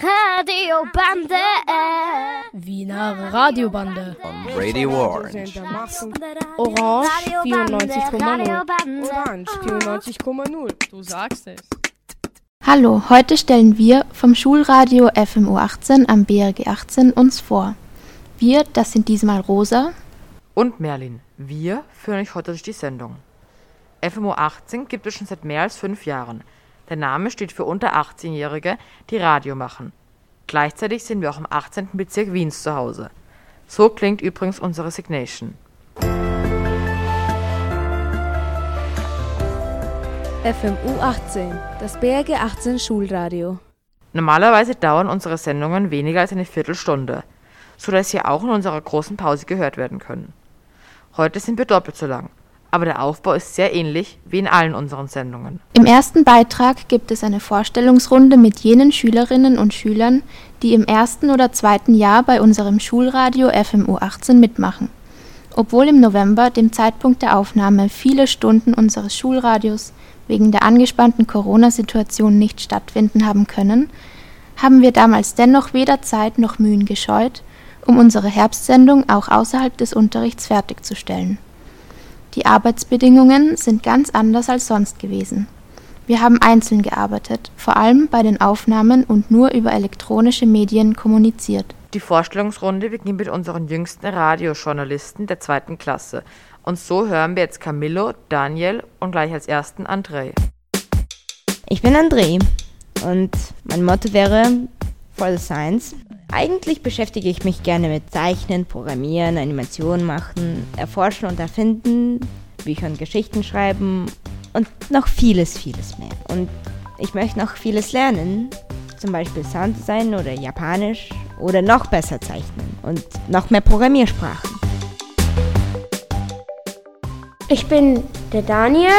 Radiobande. Wiener Radiobande. On Radio Orange. Orange 94,0. Orange 94,0. Du sagst es. Hallo, heute stellen wir vom Schulradio FMU 18 am BRG 18 uns vor. Wir, das sind diesmal Rosa und Merlin. Wir führen euch heute durch die Sendung. FMU 18 gibt es schon seit mehr als fünf Jahren. Der Name steht für unter 18-Jährige, die Radio machen. Gleichzeitig sind wir auch im 18. Bezirk Wiens zu Hause. So klingt übrigens unsere Signation. FMU 18, das BRG 18 Schulradio. Normalerweise dauern unsere Sendungen weniger als eine Viertelstunde, sodass sie auch in unserer großen Pause gehört werden können. Heute sind wir doppelt so lang aber der Aufbau ist sehr ähnlich wie in allen unseren Sendungen. Im ersten Beitrag gibt es eine Vorstellungsrunde mit jenen Schülerinnen und Schülern, die im ersten oder zweiten Jahr bei unserem Schulradio FMU 18 mitmachen. Obwohl im November, dem Zeitpunkt der Aufnahme, viele Stunden unseres Schulradios wegen der angespannten Corona-Situation nicht stattfinden haben können, haben wir damals dennoch weder Zeit noch Mühen gescheut, um unsere Herbstsendung auch außerhalb des Unterrichts fertigzustellen. Die Arbeitsbedingungen sind ganz anders als sonst gewesen. Wir haben einzeln gearbeitet, vor allem bei den Aufnahmen und nur über elektronische Medien kommuniziert. Die Vorstellungsrunde beginnt mit unseren jüngsten Radiojournalisten der zweiten Klasse. Und so hören wir jetzt Camillo, Daniel und gleich als ersten André. Ich bin André und mein Motto wäre For the Science. Eigentlich beschäftige ich mich gerne mit Zeichnen, Programmieren, Animationen machen, Erforschen und Erfinden, Bücher und Geschichten schreiben und noch vieles, vieles mehr. Und ich möchte noch vieles lernen, zum Beispiel Sounddesign oder Japanisch oder noch besser zeichnen und noch mehr Programmiersprachen. Ich bin der Daniel.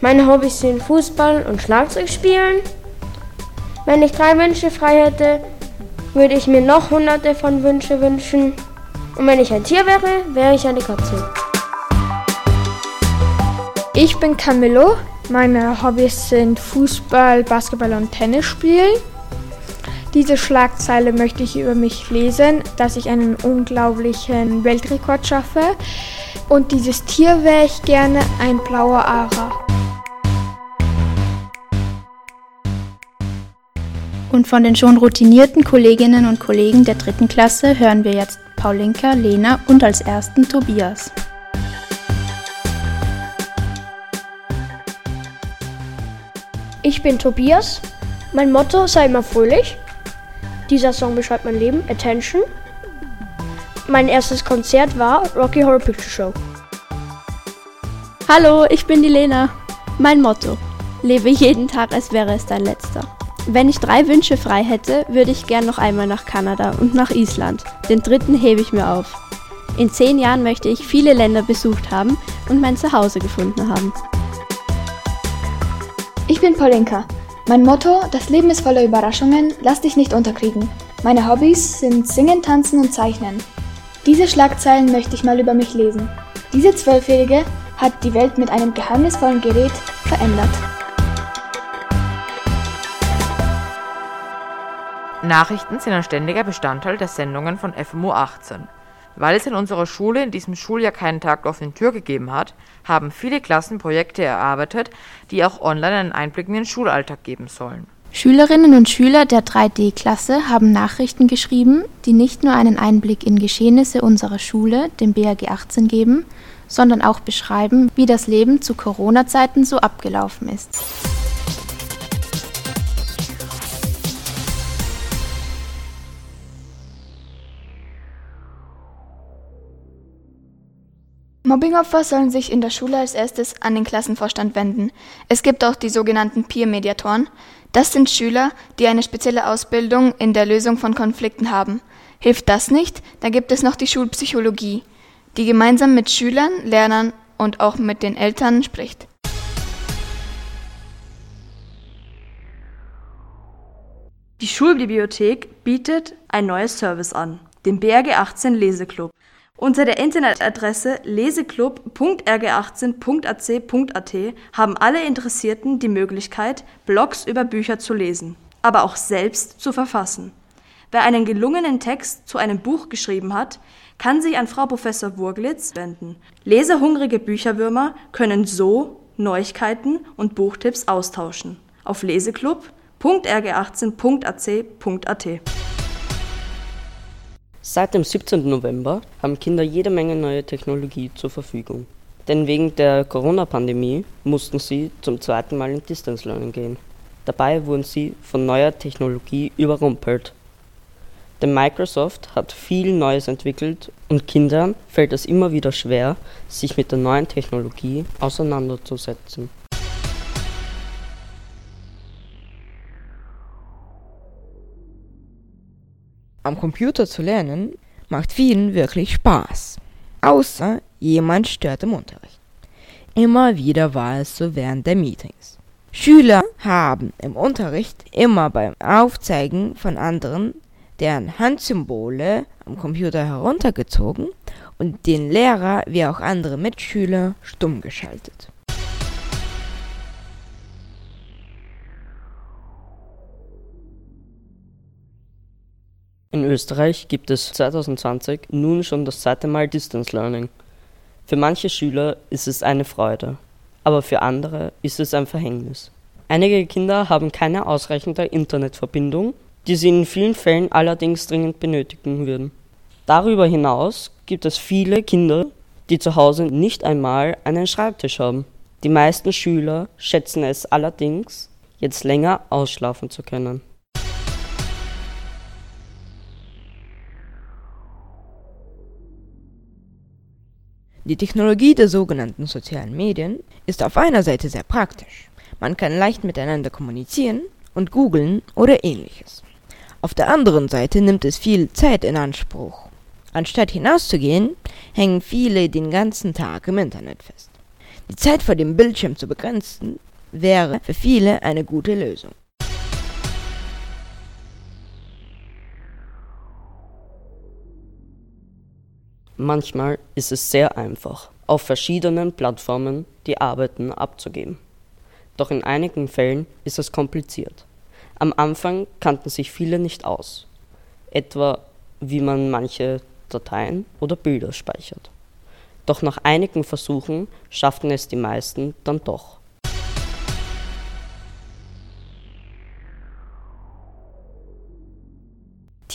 Meine Hobbys sind Fußball und Schlagzeug spielen. Wenn ich drei Wünsche frei hätte, würde ich mir noch hunderte von Wünsche wünschen. Und wenn ich ein Tier wäre, wäre ich eine Katze. Ich bin Camillo. Meine Hobbys sind Fußball, Basketball und Tennis spielen. Diese Schlagzeile möchte ich über mich lesen, dass ich einen unglaublichen Weltrekord schaffe. Und dieses Tier wäre ich gerne ein blauer Ara. Und von den schon routinierten Kolleginnen und Kollegen der dritten Klasse hören wir jetzt Paulinka, Lena und als ersten Tobias. Ich bin Tobias. Mein Motto sei immer fröhlich. Dieser Song beschreibt mein Leben. Attention. Mein erstes Konzert war Rocky Horror Picture Show. Hallo, ich bin die Lena. Mein Motto. Lebe jeden Tag, als wäre es dein letzter. Wenn ich drei Wünsche frei hätte, würde ich gern noch einmal nach Kanada und nach Island. Den dritten hebe ich mir auf. In zehn Jahren möchte ich viele Länder besucht haben und mein Zuhause gefunden haben. Ich bin Paulinka. Mein Motto, das Leben ist voller Überraschungen, lass dich nicht unterkriegen. Meine Hobbys sind Singen, Tanzen und Zeichnen. Diese Schlagzeilen möchte ich mal über mich lesen. Diese Zwölfjährige hat die Welt mit einem geheimnisvollen Gerät verändert. Nachrichten sind ein ständiger Bestandteil der Sendungen von FMU 18. Weil es in unserer Schule in diesem Schuljahr keinen Tag der offenen Tür gegeben hat, haben viele Klassen Projekte erarbeitet, die auch online einen Einblick in den Schulalltag geben sollen. Schülerinnen und Schüler der 3D-Klasse haben Nachrichten geschrieben, die nicht nur einen Einblick in Geschehnisse unserer Schule, dem BRG 18, geben, sondern auch beschreiben, wie das Leben zu Corona-Zeiten so abgelaufen ist. Mobbingopfer sollen sich in der Schule als erstes an den Klassenvorstand wenden. Es gibt auch die sogenannten Peer-Mediatoren. Das sind Schüler, die eine spezielle Ausbildung in der Lösung von Konflikten haben. Hilft das nicht, dann gibt es noch die Schulpsychologie, die gemeinsam mit Schülern, Lernern und auch mit den Eltern spricht. Die Schulbibliothek bietet ein neues Service an, den BRG 18 Leseklub. Unter der Internetadresse leseklub.rg18.ac.at haben alle Interessierten die Möglichkeit, Blogs über Bücher zu lesen. aber auch selbst zu verfassen. Wer einen gelungenen Text zu einem Buch geschrieben hat, kann sich an Frau Professor Wurglitz wenden. Lesehungrige Bücherwürmer können so Neuigkeiten und Buchtipps austauschen. Auf leseklub.rg18.ac.at. Seit dem 17. November haben Kinder jede Menge neue Technologie zur Verfügung. Denn wegen der Corona-Pandemie mussten sie zum zweiten Mal in Distance Learning gehen. Dabei wurden sie von neuer Technologie überrumpelt. Denn Microsoft hat viel Neues entwickelt und Kindern fällt es immer wieder schwer, sich mit der neuen Technologie auseinanderzusetzen. Am Computer zu lernen macht vielen wirklich Spaß. Außer jemand stört im Unterricht. Immer wieder war es so während der Meetings. Schüler haben im Unterricht immer beim Aufzeigen von anderen deren Handsymbole am Computer heruntergezogen und den Lehrer wie auch andere Mitschüler stumm geschaltet. In Österreich gibt es 2020 nun schon das zweite Mal Distance Learning. Für manche Schüler ist es eine Freude, aber für andere ist es ein Verhängnis. Einige Kinder haben keine ausreichende Internetverbindung die sie in vielen Fällen allerdings dringend benötigen würden. Darüber hinaus gibt es viele Kinder, die zu Hause nicht einmal einen Schreibtisch haben. Die meisten Schüler schätzen es allerdings, jetzt länger ausschlafen zu können. Die Technologie der sogenannten sozialen Medien ist auf einer Seite sehr praktisch. Man kann leicht miteinander kommunizieren und googeln oder ähnliches. Auf der anderen Seite nimmt es viel Zeit in Anspruch. Anstatt hinauszugehen, hängen viele den ganzen Tag im Internet fest. Die Zeit vor dem Bildschirm zu begrenzen, wäre für viele eine gute Lösung. Manchmal ist es sehr einfach, auf verschiedenen Plattformen die Arbeiten abzugeben. Doch in einigen Fällen ist es kompliziert. Am Anfang kannten sich viele nicht aus, etwa wie man manche Dateien oder Bilder speichert. Doch nach einigen Versuchen schafften es die meisten dann doch.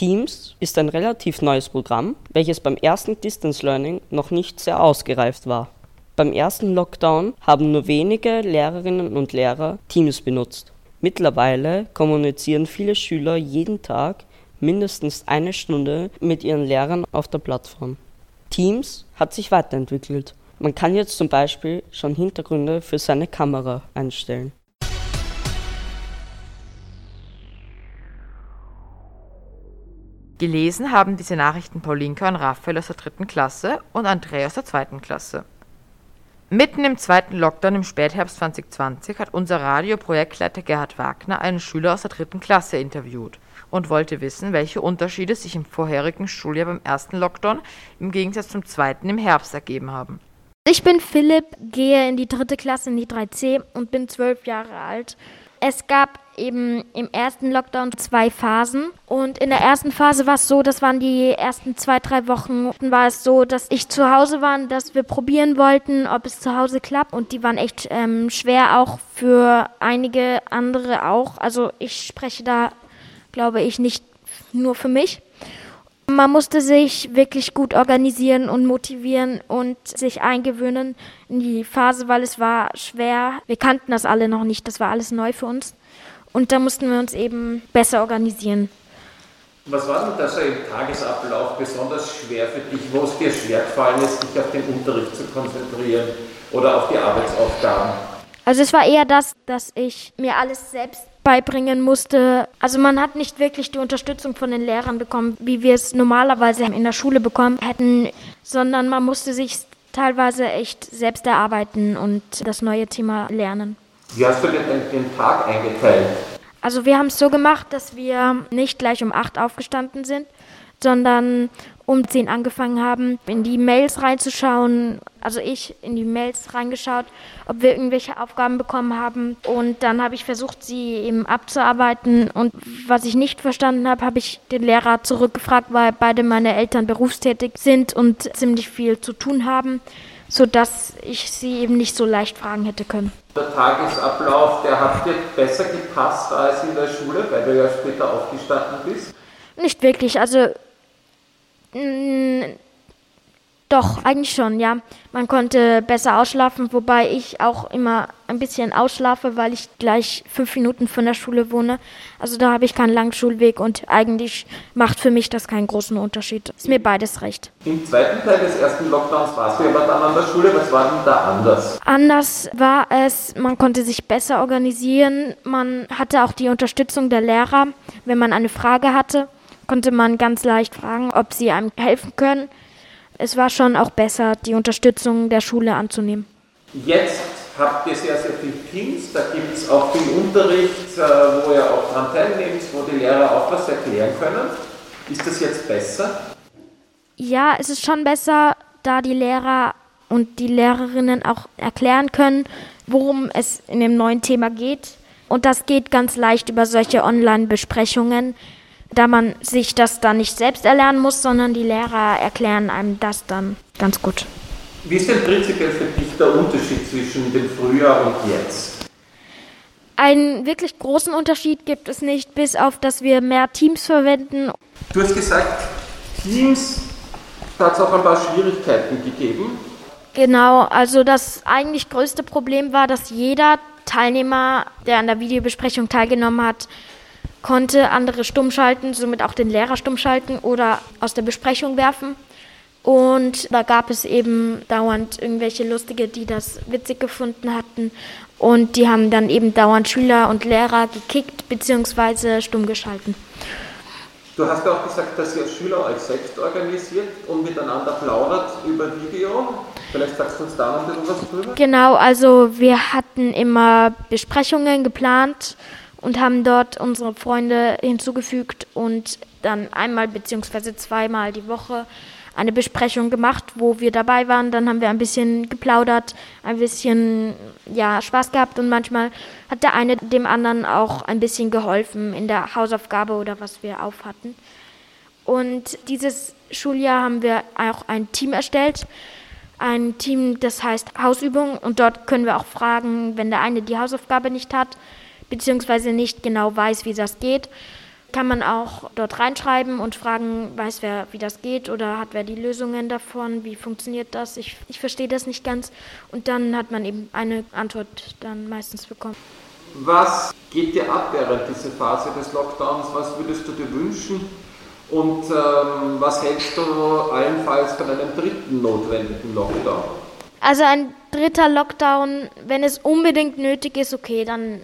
Teams ist ein relativ neues Programm, welches beim ersten Distance Learning noch nicht sehr ausgereift war. Beim ersten Lockdown haben nur wenige Lehrerinnen und Lehrer Teams benutzt Mittlerweile kommunizieren viele Schüler jeden Tag mindestens eine Stunde mit ihren Lehrern auf der Plattform. Teams hat sich weiterentwickelt. Man kann jetzt zum Beispiel schon Hintergründe für seine Kamera einstellen. Gelesen haben diese Nachrichten Paulinka und Raphael aus der dritten Klasse und Andrea aus der zweiten Klasse. Mitten im zweiten Lockdown im Spätherbst 2020 hat unser Radioprojektleiter Gerhard Wagner einen Schüler aus der dritten Klasse interviewt und wollte wissen, welche Unterschiede sich im vorherigen Schuljahr beim ersten Lockdown im Gegensatz zum zweiten im Herbst ergeben haben. Ich bin Philipp, gehe in die dritte Klasse in die 3C und bin zwölf Jahre alt. Es gab eben im ersten Lockdown zwei Phasen. Und in der ersten Phase war es so, das waren die ersten zwei, drei Wochen, war es so, dass ich zu Hause war, dass wir probieren wollten, ob es zu Hause klappt. Und die waren echt ähm, schwer, auch für einige andere auch. Also ich spreche da, glaube ich, nicht nur für mich. Man musste sich wirklich gut organisieren und motivieren und sich eingewöhnen in die Phase, weil es war schwer. Wir kannten das alle noch nicht, das war alles neu für uns. Und da mussten wir uns eben besser organisieren. Was war denn da so im Tagesablauf besonders schwer für dich, wo es dir schwer gefallen ist, dich auf den Unterricht zu konzentrieren oder auf die Arbeitsaufgaben? Also es war eher das, dass ich mir alles selbst beibringen musste. Also man hat nicht wirklich die Unterstützung von den Lehrern bekommen, wie wir es normalerweise in der Schule bekommen hätten, sondern man musste sich teilweise echt selbst erarbeiten und das neue Thema lernen. Wie hast du denn den Tag eingeteilt? Also wir haben es so gemacht, dass wir nicht gleich um 8 aufgestanden sind, sondern um 10 angefangen haben, in die Mails reinzuschauen. Also ich in die Mails reingeschaut, ob wir irgendwelche Aufgaben bekommen haben. Und dann habe ich versucht, sie eben abzuarbeiten. Und was ich nicht verstanden habe, habe ich den Lehrer zurückgefragt, weil beide meine Eltern berufstätig sind und ziemlich viel zu tun haben, sodass ich sie eben nicht so leicht fragen hätte können. Der Tagesablauf, der hat dir besser gepasst als in der Schule, weil du ja später aufgestanden bist? Nicht wirklich. Also Mm, doch, eigentlich schon, ja. Man konnte besser ausschlafen, wobei ich auch immer ein bisschen ausschlafe, weil ich gleich fünf Minuten von der Schule wohne. Also da habe ich keinen langen Schulweg und eigentlich macht für mich das keinen großen Unterschied. Ist mir beides recht. Im zweiten Teil des ersten Lockdowns warst du dann an der Schule. Was war denn da anders? Anders war es, man konnte sich besser organisieren. Man hatte auch die Unterstützung der Lehrer, wenn man eine Frage hatte konnte man ganz leicht fragen, ob sie einem helfen können. Es war schon auch besser, die Unterstützung der Schule anzunehmen. Jetzt habt ihr sehr, sehr viele Teams, da gibt es auch viel Unterricht, äh, wo ihr auch daran teilnehmt, wo die Lehrer auch was erklären können. Ist das jetzt besser? Ja, es ist schon besser, da die Lehrer und die Lehrerinnen auch erklären können, worum es in dem neuen Thema geht. Und das geht ganz leicht über solche Online-Besprechungen da man sich das dann nicht selbst erlernen muss, sondern die Lehrer erklären einem das dann ganz gut. Wie ist denn prinzipiell für dich der Unterschied zwischen dem Frühjahr und jetzt? Einen wirklich großen Unterschied gibt es nicht, bis auf dass wir mehr Teams verwenden. Du hast gesagt, Teams hat es auch ein paar Schwierigkeiten gegeben. Genau, also das eigentlich größte Problem war, dass jeder Teilnehmer, der an der Videobesprechung teilgenommen hat, konnte andere stumm schalten, somit auch den Lehrer stumm schalten oder aus der Besprechung werfen. Und da gab es eben dauernd irgendwelche Lustige, die das witzig gefunden hatten. Und die haben dann eben dauernd Schüler und Lehrer gekickt bzw. stumm geschalten. Du hast auch gesagt, dass ihr Schüler euch selbst organisiert und miteinander plaudert über Video. Vielleicht sagst du uns da noch ein bisschen was drüber? Genau, also wir hatten immer Besprechungen geplant und haben dort unsere Freunde hinzugefügt und dann einmal bzw. zweimal die Woche eine Besprechung gemacht, wo wir dabei waren. Dann haben wir ein bisschen geplaudert, ein bisschen ja, Spaß gehabt und manchmal hat der eine dem anderen auch ein bisschen geholfen in der Hausaufgabe oder was wir aufhatten. Und dieses Schuljahr haben wir auch ein Team erstellt. Ein Team, das heißt Hausübung und dort können wir auch fragen, wenn der eine die Hausaufgabe nicht hat, beziehungsweise nicht genau weiß, wie das geht, kann man auch dort reinschreiben und fragen, weiß wer, wie das geht oder hat wer die Lösungen davon, wie funktioniert das, ich, ich verstehe das nicht ganz und dann hat man eben eine Antwort dann meistens bekommen. Was geht dir ab während dieser Phase des Lockdowns? Was würdest du dir wünschen? Und ähm, was hältst du allenfalls von einem dritten notwendigen Lockdown? Also ein dritter Lockdown, wenn es unbedingt nötig ist, okay, dann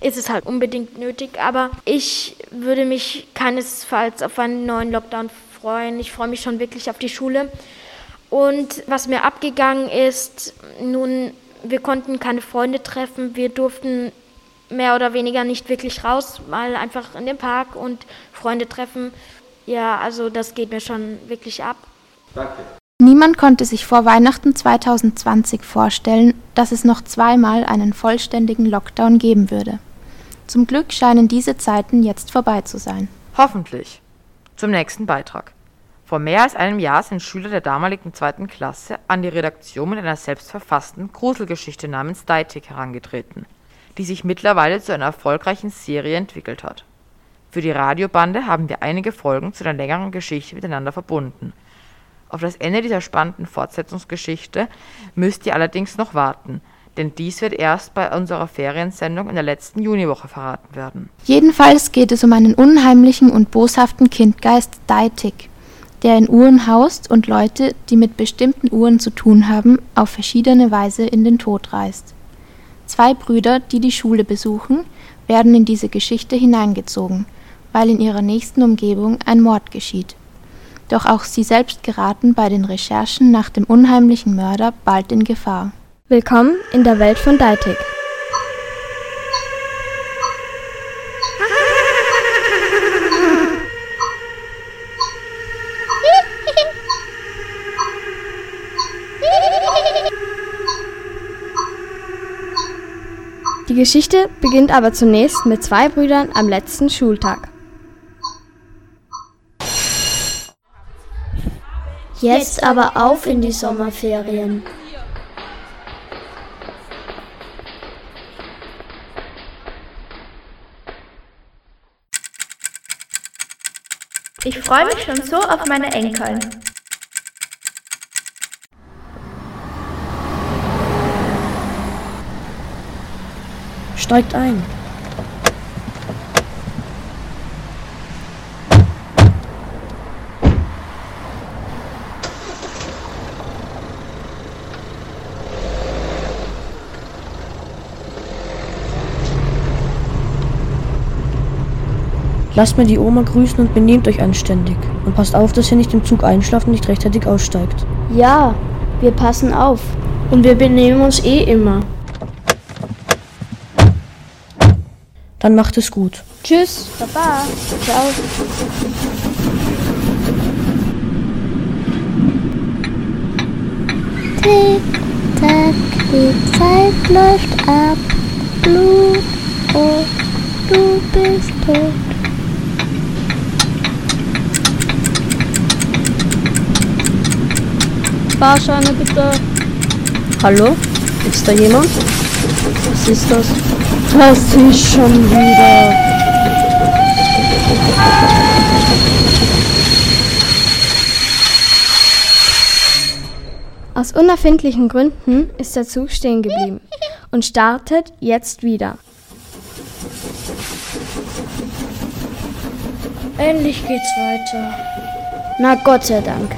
ist es halt unbedingt nötig. Aber ich würde mich keinesfalls auf einen neuen Lockdown freuen. Ich freue mich schon wirklich auf die Schule. Und was mir abgegangen ist, nun, wir konnten keine Freunde treffen. Wir durften mehr oder weniger nicht wirklich raus, mal einfach in den Park und Freunde treffen. Ja, also das geht mir schon wirklich ab. Danke. Niemand konnte sich vor Weihnachten 2020 vorstellen, dass es noch zweimal einen vollständigen Lockdown geben würde. Zum Glück scheinen diese Zeiten jetzt vorbei zu sein. Hoffentlich. Zum nächsten Beitrag. Vor mehr als einem Jahr sind Schüler der damaligen zweiten Klasse an die Redaktion mit einer selbstverfassten Gruselgeschichte namens Deitik herangetreten, die sich mittlerweile zu einer erfolgreichen Serie entwickelt hat. Für die Radiobande haben wir einige Folgen zu der längeren Geschichte miteinander verbunden. Auf das Ende dieser spannenden Fortsetzungsgeschichte müsst ihr allerdings noch warten – denn dies wird erst bei unserer Feriensendung in der letzten Juniwoche verraten werden. Jedenfalls geht es um einen unheimlichen und boshaften Kindgeist Daitik, der in Uhren haust und Leute, die mit bestimmten Uhren zu tun haben, auf verschiedene Weise in den Tod reißt. Zwei Brüder, die die Schule besuchen, werden in diese Geschichte hineingezogen, weil in ihrer nächsten Umgebung ein Mord geschieht. Doch auch sie selbst geraten bei den Recherchen nach dem unheimlichen Mörder bald in Gefahr. Willkommen in der Welt von Deitig. Die Geschichte beginnt aber zunächst mit zwei Brüdern am letzten Schultag. Jetzt aber auf in die Sommerferien. Ich freue mich schon so auf meine Enkel. Steigt ein. Lasst mir die Oma grüßen und benehmt euch anständig. Und passt auf, dass ihr nicht im Zug einschlaft und nicht rechtzeitig aussteigt. Ja, wir passen auf. Und wir benehmen uns eh immer. Dann macht es gut. Tschüss. Baba. Ciao. Tick, tack, die Zeit läuft ab. Blut, oh, du bist tot. Fahrscheine bitte. Hallo? Ist da jemand? Was ist das? Das ist schon wieder. Aus unerfindlichen Gründen ist der Zug stehen geblieben und startet jetzt wieder. Endlich geht's weiter. Na Gott sei Dank.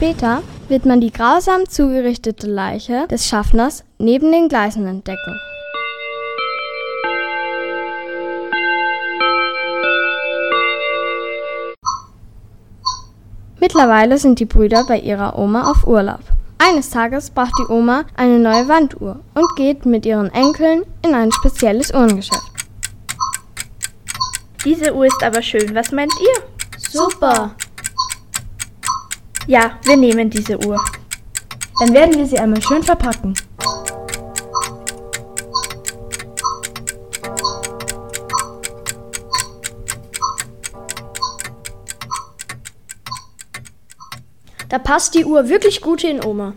Später wird man die grausam zugerichtete Leiche des Schaffners neben den Gleisen entdecken. Mittlerweile sind die Brüder bei ihrer Oma auf Urlaub. Eines Tages braucht die Oma eine neue Wanduhr und geht mit ihren Enkeln in ein spezielles Uhrengeschäft. Diese Uhr ist aber schön, was meint ihr? Super. Ja, wir nehmen diese Uhr. Dann werden wir sie einmal schön verpacken. Da passt die Uhr wirklich gut hin, Oma.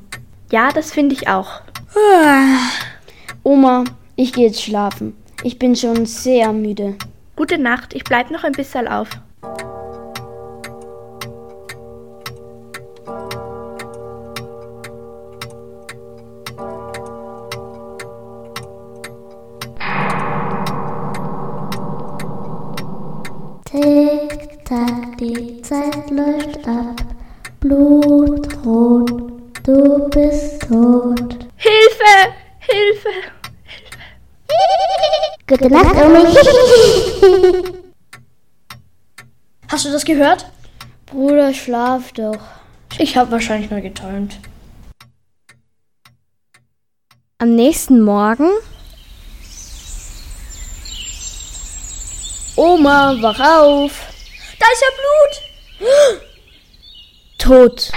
Ja, das finde ich auch. Oma, ich gehe jetzt schlafen. Ich bin schon sehr müde. Gute Nacht, ich bleib noch ein bisschen auf. Hast du das gehört? Bruder, schlaf doch. Ich habe wahrscheinlich nur geträumt. Am nächsten Morgen Oma, wach auf! Da ist ja Blut! tot.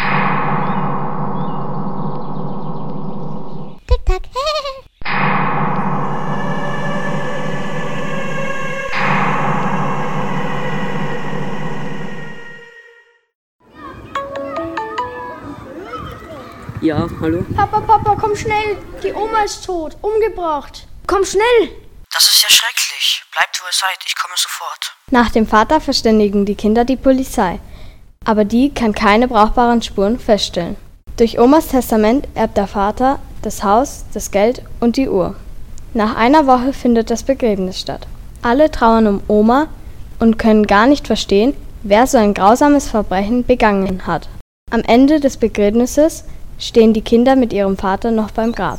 Ja, hallo? Papa, Papa, komm schnell! Die Oma ist tot, umgebracht. Komm schnell! Das ist ja schrecklich. Bleibt, wo ihr seid. Ich komme sofort. Nach dem Vater verständigen die Kinder die Polizei. Aber die kann keine brauchbaren Spuren feststellen. Durch Omas Testament erbt der Vater das Haus, das Geld und die Uhr. Nach einer Woche findet das Begräbnis statt. Alle trauern um Oma und können gar nicht verstehen, wer so ein grausames Verbrechen begangen hat. Am Ende des Begräbnisses stehen die Kinder mit ihrem Vater noch beim Grab.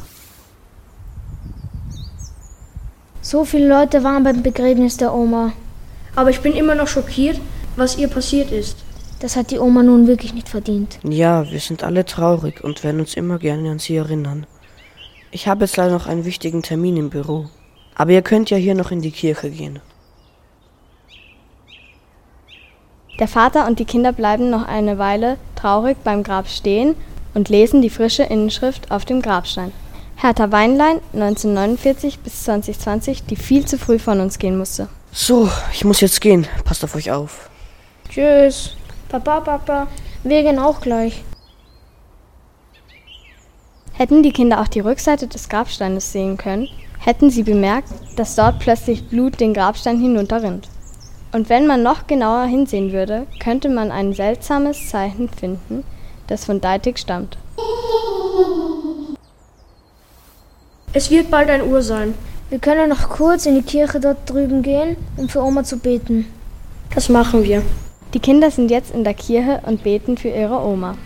So viele Leute waren beim Begräbnis der Oma. Aber ich bin immer noch schockiert, was ihr passiert ist. Das hat die Oma nun wirklich nicht verdient. Ja, wir sind alle traurig und werden uns immer gerne an sie erinnern. Ich habe jetzt leider noch einen wichtigen Termin im Büro. Aber ihr könnt ja hier noch in die Kirche gehen. Der Vater und die Kinder bleiben noch eine Weile traurig beim Grab stehen und lesen die frische Inschrift auf dem Grabstein. Hertha Weinlein, 1949 bis 2020, die viel zu früh von uns gehen musste. So, ich muss jetzt gehen. Passt auf euch auf. Tschüss. Papa, Papa, wir gehen auch gleich. Hätten die Kinder auch die Rückseite des Grabsteines sehen können, hätten sie bemerkt, dass dort plötzlich Blut den Grabstein hinunterrinnt. Und wenn man noch genauer hinsehen würde, könnte man ein seltsames Zeichen finden, das von Deitig stammt. Es wird bald ein Uhr sein. Wir können noch kurz in die Kirche dort drüben gehen, um für Oma zu beten. Das machen wir. Die Kinder sind jetzt in der Kirche und beten für ihre Oma.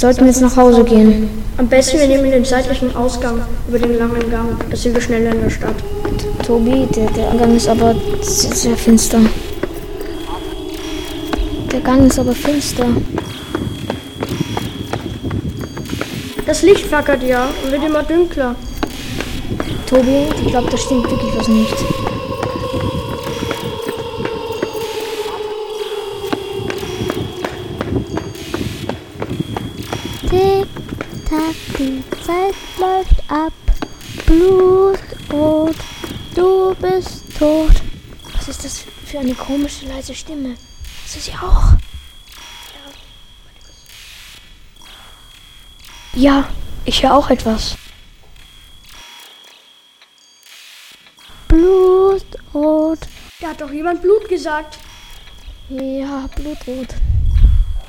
Wir sollten jetzt nach Hause gehen. Am besten wir nehmen den seitlichen Ausgang über den langen Gang. Da sind wir schneller in der Stadt. Tobi, der, der Gang ist aber sehr, sehr finster. Der Gang ist aber finster. Das Licht flackert ja und wird immer dunkler. Tobi, ich glaube, da stimmt wirklich was nicht. Das für eine komische, leise Stimme? Hast du sie auch? Ja, ich höre auch etwas. Blutrot. Da hat doch jemand Blut gesagt. Ja, blutrot.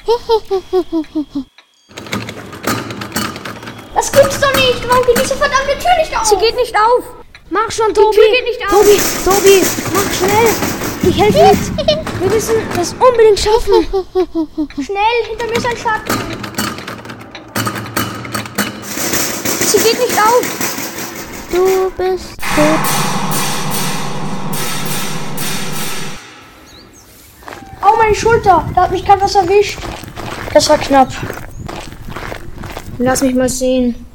Das gibt's doch nicht! Warum geht diese verdammte Tür nicht auf? Sie geht nicht auf. Mach schon, Die Tobi! Tür geht nicht auf. Tobi, Tobi, mach schnell! Ich helfe mit! Wir müssen das unbedingt schaffen! Schnell, hinter mir ist ein Schatten! Sie geht nicht auf! Du bist tot. Au, meine Schulter! Da hat mich gerade was erwischt. Das war knapp. Lass mich mal sehen.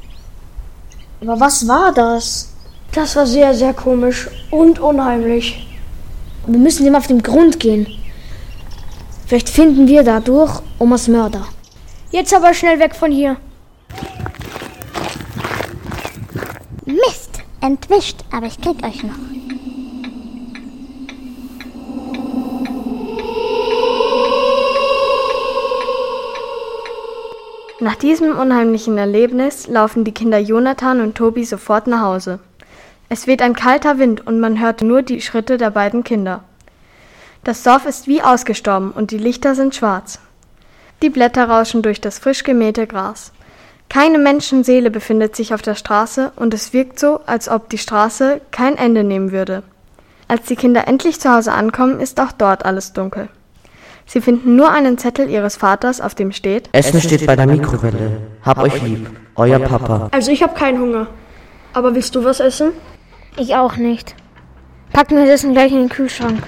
Aber was war das? Das war sehr, sehr komisch und unheimlich. Wir müssen dem auf den Grund gehen. Vielleicht finden wir dadurch Omas Mörder. Jetzt aber schnell weg von hier. Mist, entwischt, aber ich krieg euch noch. Nach diesem unheimlichen Erlebnis laufen die Kinder Jonathan und Tobi sofort nach Hause. Es weht ein kalter Wind und man hört nur die Schritte der beiden Kinder. Das Dorf ist wie ausgestorben und die Lichter sind schwarz. Die Blätter rauschen durch das frisch gemähte Gras. Keine Menschenseele befindet sich auf der Straße und es wirkt so, als ob die Straße kein Ende nehmen würde. Als die Kinder endlich zu Hause ankommen, ist auch dort alles dunkel. Sie finden nur einen Zettel ihres Vaters, auf dem steht Essen steht bei der Mikrowelle. Hab euch lieb. Euer Papa. Also ich habe keinen Hunger. Aber willst du was essen? Ich auch nicht. Packen wir das gleich in den Kühlschrank.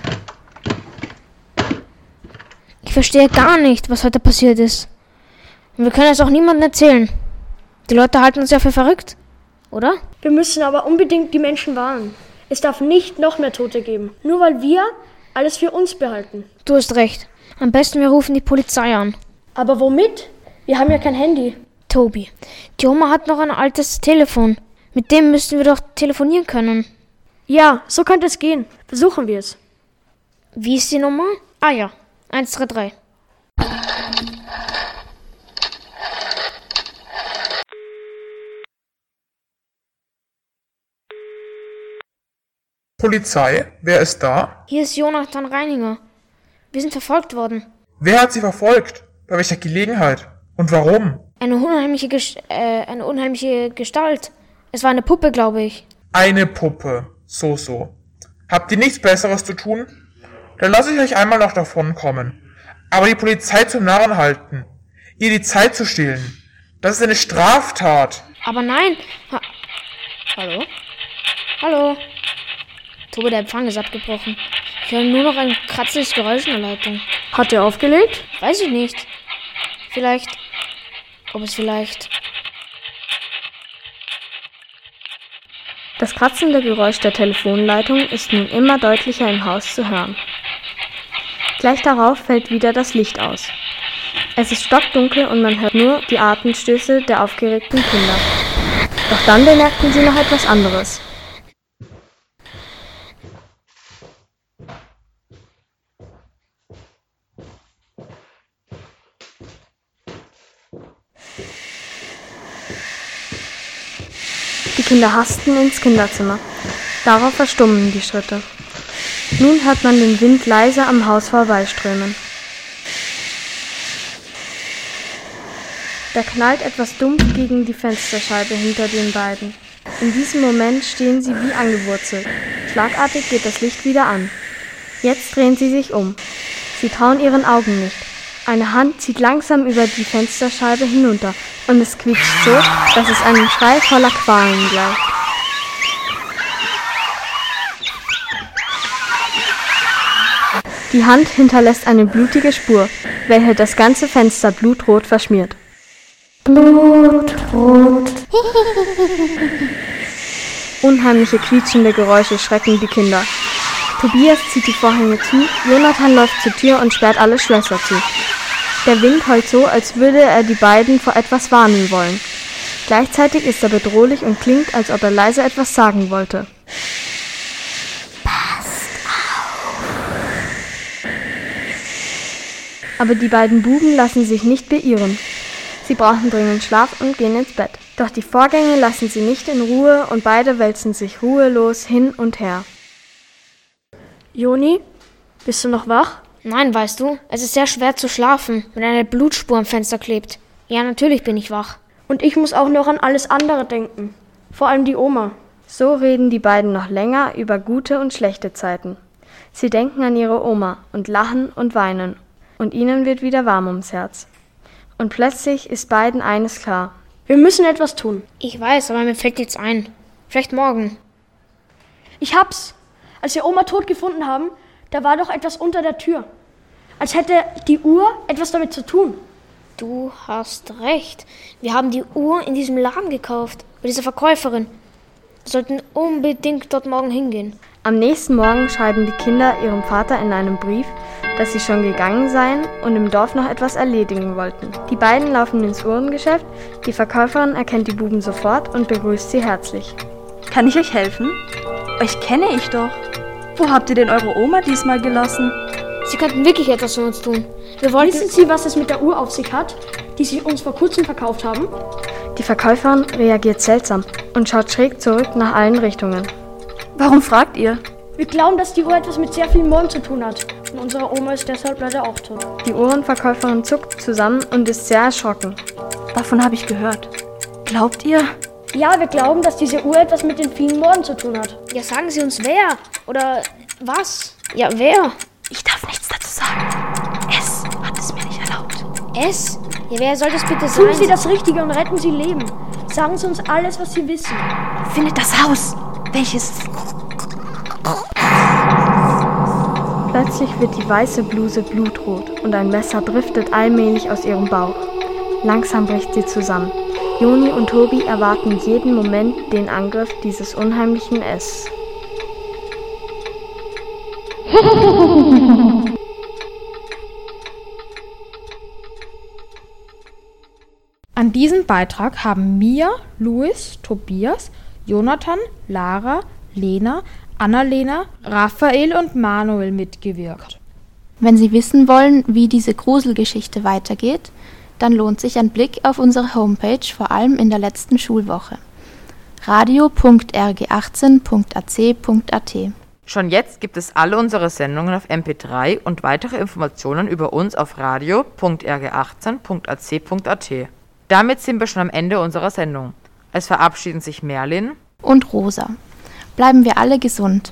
Ich verstehe gar nicht, was heute passiert ist. Und wir können es auch niemandem erzählen. Die Leute halten uns ja für verrückt, oder? Wir müssen aber unbedingt die Menschen warnen. Es darf nicht noch mehr Tote geben. Nur weil wir alles für uns behalten. Du hast recht. Am besten wir rufen die Polizei an. Aber womit? Wir haben ja kein Handy. Tobi, die Oma hat noch ein altes Telefon. Mit dem müssten wir doch telefonieren können. Ja, so könnte es gehen. Versuchen wir es. Wie ist die Nummer? Ah ja, 133. Polizei, wer ist da? Hier ist Jonathan Reininger. Wir sind verfolgt worden. Wer hat Sie verfolgt? Bei welcher Gelegenheit? Und warum? Eine unheimliche, Ges äh, eine unheimliche Gestalt. Es war eine Puppe, glaube ich. Eine Puppe. So, so. Habt ihr nichts Besseres zu tun? Dann lasse ich euch einmal noch davon kommen. Aber die Polizei zum Narren halten. Ihr die Zeit zu stehlen. Das ist eine Straftat. Aber nein. Ha Hallo? Hallo? Tobi, der Empfang ist abgebrochen. Ich höre nur noch ein kratzendes Geräusch in der Leitung. Hat er aufgelegt? Weiß ich nicht. Vielleicht. ob es vielleicht Das kratzende Geräusch der Telefonleitung ist nun immer deutlicher im Haus zu hören. Gleich darauf fällt wieder das Licht aus. Es ist stockdunkel und man hört nur die Atemstöße der aufgeregten Kinder. Doch dann bemerkten sie noch etwas anderes. Kinder hasten ins Kinderzimmer. Darauf verstummen die Schritte. Nun hört man den Wind leise am Haus vorbeiströmen. Da knallt etwas dumpf gegen die Fensterscheibe hinter den beiden. In diesem Moment stehen sie wie angewurzelt. Schlagartig geht das Licht wieder an. Jetzt drehen sie sich um. Sie trauen ihren Augen nicht. Eine Hand zieht langsam über die Fensterscheibe hinunter und es quietscht so, dass es einem Schrei voller Qualen gleicht. Die Hand hinterlässt eine blutige Spur, welche das ganze Fenster blutrot verschmiert. Blutrot. Unheimliche quietschende Geräusche schrecken die Kinder. Tobias zieht die Vorhänge zu, Jonathan läuft zur Tür und sperrt alle Schlösser zu. Der Wind heult so, als würde er die beiden vor etwas warnen wollen. Gleichzeitig ist er bedrohlich und klingt, als ob er leise etwas sagen wollte. Aber die beiden Buben lassen sich nicht beirren. Sie brauchen dringend Schlaf und gehen ins Bett. Doch die Vorgänge lassen sie nicht in Ruhe und beide wälzen sich ruhelos hin und her. Joni, bist du noch wach? Nein, weißt du, es ist sehr schwer zu schlafen, wenn eine Blutspur am Fenster klebt. Ja, natürlich bin ich wach. Und ich muss auch noch an alles andere denken. Vor allem die Oma. So reden die beiden noch länger über gute und schlechte Zeiten. Sie denken an ihre Oma und lachen und weinen. Und ihnen wird wieder warm ums Herz. Und plötzlich ist beiden eines klar. Wir müssen etwas tun. Ich weiß, aber mir fällt nichts ein. Vielleicht morgen. Ich hab's. Als wir Oma tot gefunden haben, da war doch etwas unter der Tür. Als hätte die Uhr etwas damit zu tun. Du hast recht. Wir haben die Uhr in diesem Laden gekauft. Bei dieser Verkäuferin. Wir sollten unbedingt dort morgen hingehen. Am nächsten Morgen schreiben die Kinder ihrem Vater in einem Brief, dass sie schon gegangen seien und im Dorf noch etwas erledigen wollten. Die beiden laufen ins Uhrengeschäft, die Verkäuferin erkennt die Buben sofort und begrüßt sie herzlich. Kann ich euch helfen? Euch kenne ich doch. Wo habt ihr denn eure Oma diesmal gelassen? Sie könnten wirklich etwas für uns tun. Wir wollten Wissen Sie, was es mit der Uhr auf sich hat, die Sie uns vor kurzem verkauft haben? Die Verkäuferin reagiert seltsam und schaut schräg zurück nach allen Richtungen. Warum fragt ihr? Wir glauben, dass die Uhr etwas mit sehr vielen Morden zu tun hat. Und unsere Oma ist deshalb leider auch tot. Die Uhrenverkäuferin zuckt zusammen und ist sehr erschrocken. Davon habe ich gehört. Glaubt ihr? Ja, wir glauben, dass diese Uhr etwas mit den vielen Morden zu tun hat. Ja, sagen Sie uns wer? Oder was? Ja, wer? Ich darf nichts dazu sagen. Es hat es mir nicht erlaubt. Es? Ja, wer soll das bitte sein? Tun Sie das Richtige und retten Sie Leben. Sagen Sie uns alles, was Sie wissen. Findet das Haus. Welches? Plötzlich wird die weiße Bluse blutrot und ein Messer driftet allmählich aus ihrem Bauch. Langsam bricht sie zusammen. Joni und Tobi erwarten jeden Moment den Angriff dieses unheimlichen S. An diesem Beitrag haben Mia, Louis, Tobias, Jonathan, Lara, Lena, Annalena, Raphael und Manuel mitgewirkt. Wenn Sie wissen wollen, wie diese Gruselgeschichte weitergeht, dann lohnt sich ein Blick auf unsere Homepage, vor allem in der letzten Schulwoche. radio.rg18.ac.at Schon jetzt gibt es alle unsere Sendungen auf MP3 und weitere Informationen über uns auf radio.rg18.ac.at. Damit sind wir schon am Ende unserer Sendung. Es verabschieden sich Merlin und Rosa. Bleiben wir alle gesund.